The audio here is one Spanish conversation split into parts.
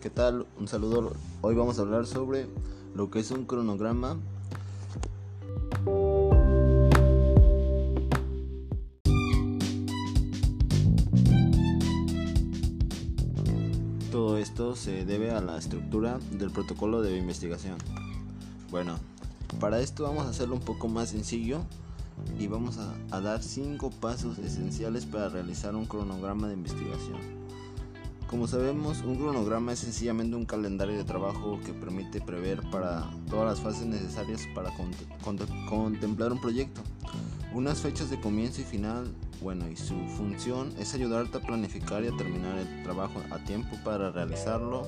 ¿qué tal? Un saludo. Hoy vamos a hablar sobre lo que es un cronograma. Todo esto se debe a la estructura del protocolo de investigación. Bueno, para esto vamos a hacerlo un poco más sencillo y vamos a, dar cinco pasos esenciales para realizar un cronograma de investigación. Como sabemos, un cronograma es sencillamente un calendario de trabajo que permite prever para todas las fases necesarias para contemplar un proyecto. Unas fechas de comienzo y final, bueno, y su función es ayudarte a planificar y a terminar el trabajo a tiempo para realizarlo.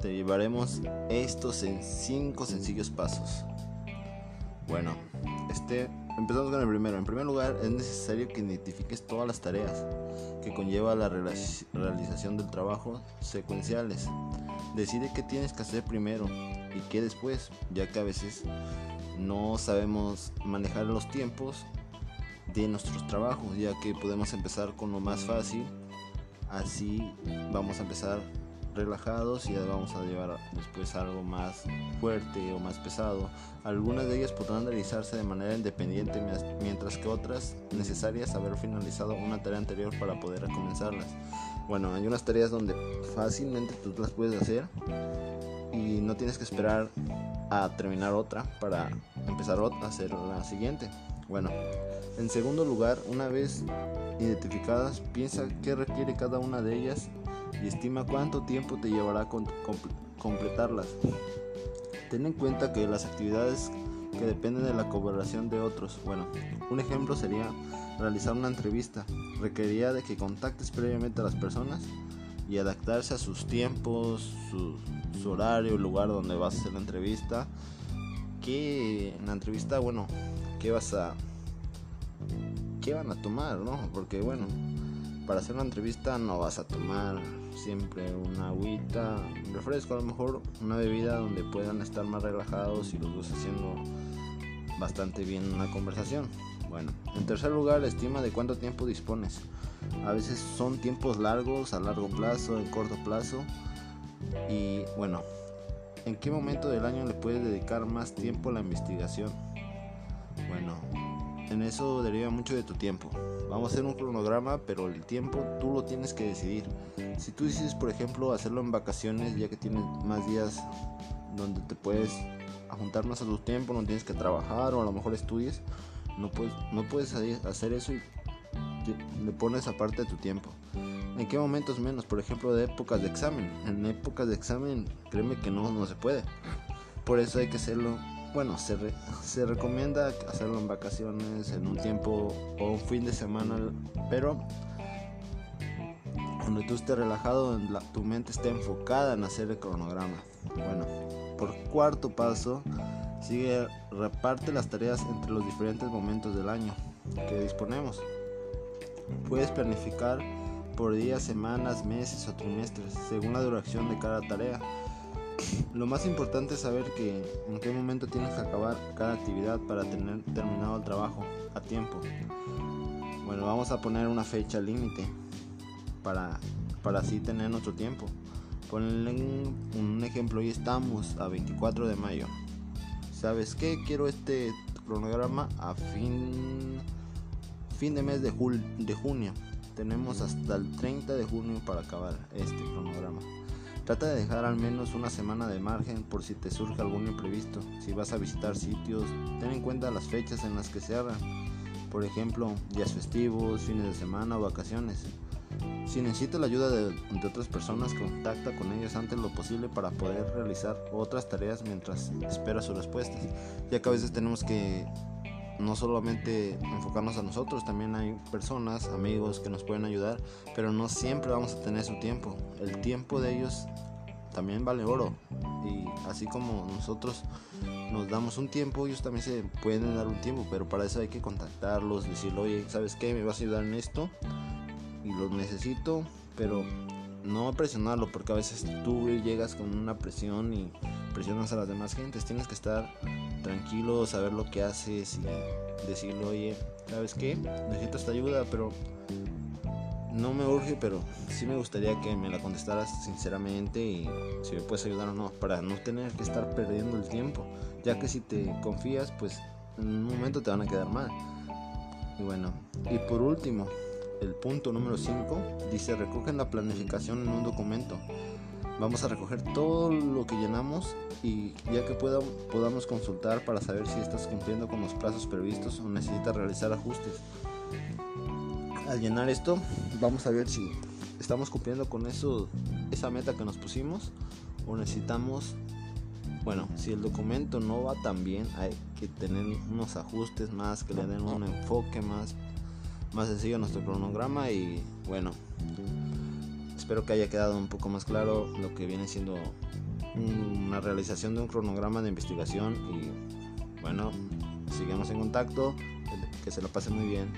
Te llevaremos estos en cinco sencillos pasos. Bueno, este Empezamos con el primero. En primer lugar, es necesario que identifiques todas las tareas que conlleva la realización del trabajo secuenciales. Decide qué tienes que hacer primero y qué después, ya que a veces no sabemos manejar los tiempos de nuestros trabajos, ya que podemos empezar con lo más fácil. Así vamos a empezar relajados y vamos a llevar después algo más fuerte o más pesado. Algunas de ellas podrán realizarse de manera independiente mientras que otras necesarias haber finalizado una tarea anterior para poder comenzarlas. Bueno, hay unas tareas donde fácilmente tú las puedes hacer y no tienes que esperar a terminar otra para empezar a hacer la siguiente. Bueno, en segundo lugar, una vez identificadas, piensa qué requiere cada una de ellas y estima cuánto tiempo te llevará completarlas. Ten en cuenta que las actividades que dependen de la colaboración de otros, bueno, un ejemplo sería realizar una entrevista, requeriría de que contactes previamente a las personas y adaptarse a sus tiempos, su, horario, lugar donde vas a hacer la entrevista, que en la entrevista, bueno, qué vas a qué van a tomar, ¿no? Porque bueno, para hacer una entrevista no vas a tomar siempre una agüita, un refresco, a lo mejor una bebida donde puedan estar más relajados y los dos haciendo bastante bien una conversación. Bueno, en tercer lugar, estima de cuánto tiempo dispones. A veces son tiempos largos, a largo plazo, en corto plazo. Y bueno, ¿en qué momento del año le puedes dedicar más tiempo a la investigación? Bueno, en eso deriva mucho de tu tiempo. Vamos a hacer un cronograma, pero el tiempo tú lo tienes que decidir. Si tú decides, por ejemplo, hacerlo en vacaciones, ya que tienes más días donde te puedes juntar más a tu tiempo, no tienes que trabajar o a lo mejor estudies, no puedes, no puedes hacer eso y le pones aparte de tu tiempo. ¿En qué momentos menos? Por ejemplo, de épocas de examen. En épocas de examen, créeme que no, no se puede. Por eso hay que hacerlo bueno, se, se recomienda hacerlo en vacaciones, en un tiempo o un fin de semana, pero cuando tú estés relajado, tu mente esté enfocada en hacer el cronograma. Bueno, por cuarto paso, sigue, reparte las tareas entre los diferentes momentos del año que disponemos. Puedes planificar por días, semanas, meses o trimestres, según la duración de cada tarea. Lo más importante es saber que en qué momento tienes que acabar cada actividad para tener terminado el trabajo a tiempo. Bueno, vamos a poner una fecha límite para, para así tener nuestro tiempo. Ponle un ejemplo, hoy estamos a 24 de mayo. ¿Sabes qué? Quiero este cronograma a fin, fin de mes de, de junio. Tenemos hasta el 30 de junio para acabar este cronograma. Trata de dejar al menos una semana de margen por si te surge algún imprevisto. Si vas a visitar sitios, ten en cuenta las fechas en las que se abran. Por ejemplo, días festivos, fines de semana o vacaciones. Si necesitas la ayuda de, otras personas, contacta con ellas antes lo posible para poder realizar otras tareas mientras esperas sus respuestas, ya que a veces tenemos que no solamente enfocarnos a nosotros, también hay personas, amigos que nos pueden ayudar, pero no siempre vamos a tener su tiempo. El tiempo de ellos también vale oro. Y así como nosotros nos damos un tiempo, ellos también se pueden dar un tiempo, pero para eso hay que contactarlos, decirle, oye, ¿sabes qué? ¿Me vas a ayudar en esto? Y lo necesito, pero no presionarlo, porque a veces tú llegas con una presión y presionas a las demás gentes. Tienes que estar tranquilo, saber lo que haces y decirle, oye, ¿sabes qué? Necesito esta ayuda, pero no me urge, pero sí me gustaría que me la contestaras sinceramente y si me puedes ayudar o no, para no tener que estar perdiendo el tiempo, ya que si te confías, pues en un momento te van a quedar mal. Y bueno, y por último, el punto número 5 dice recogen la planificación en un documento. Vamos a recoger todo lo que llenamos y ya que podamos consultar para saber si estás cumpliendo con los plazos previstos o necesitas realizar ajustes. Al llenar esto, vamos a ver si estamos cumpliendo con eso, esa meta que nos pusimos o necesitamos, bueno, si el documento no va tan bien, hay que tener unos ajustes más, que le den un enfoque más, más sencillo a nuestro cronograma y bueno, espero que haya quedado un poco más claro lo que viene siendo una realización de un cronograma de investigación y bueno, sigamos en contacto, que se lo pase muy bien.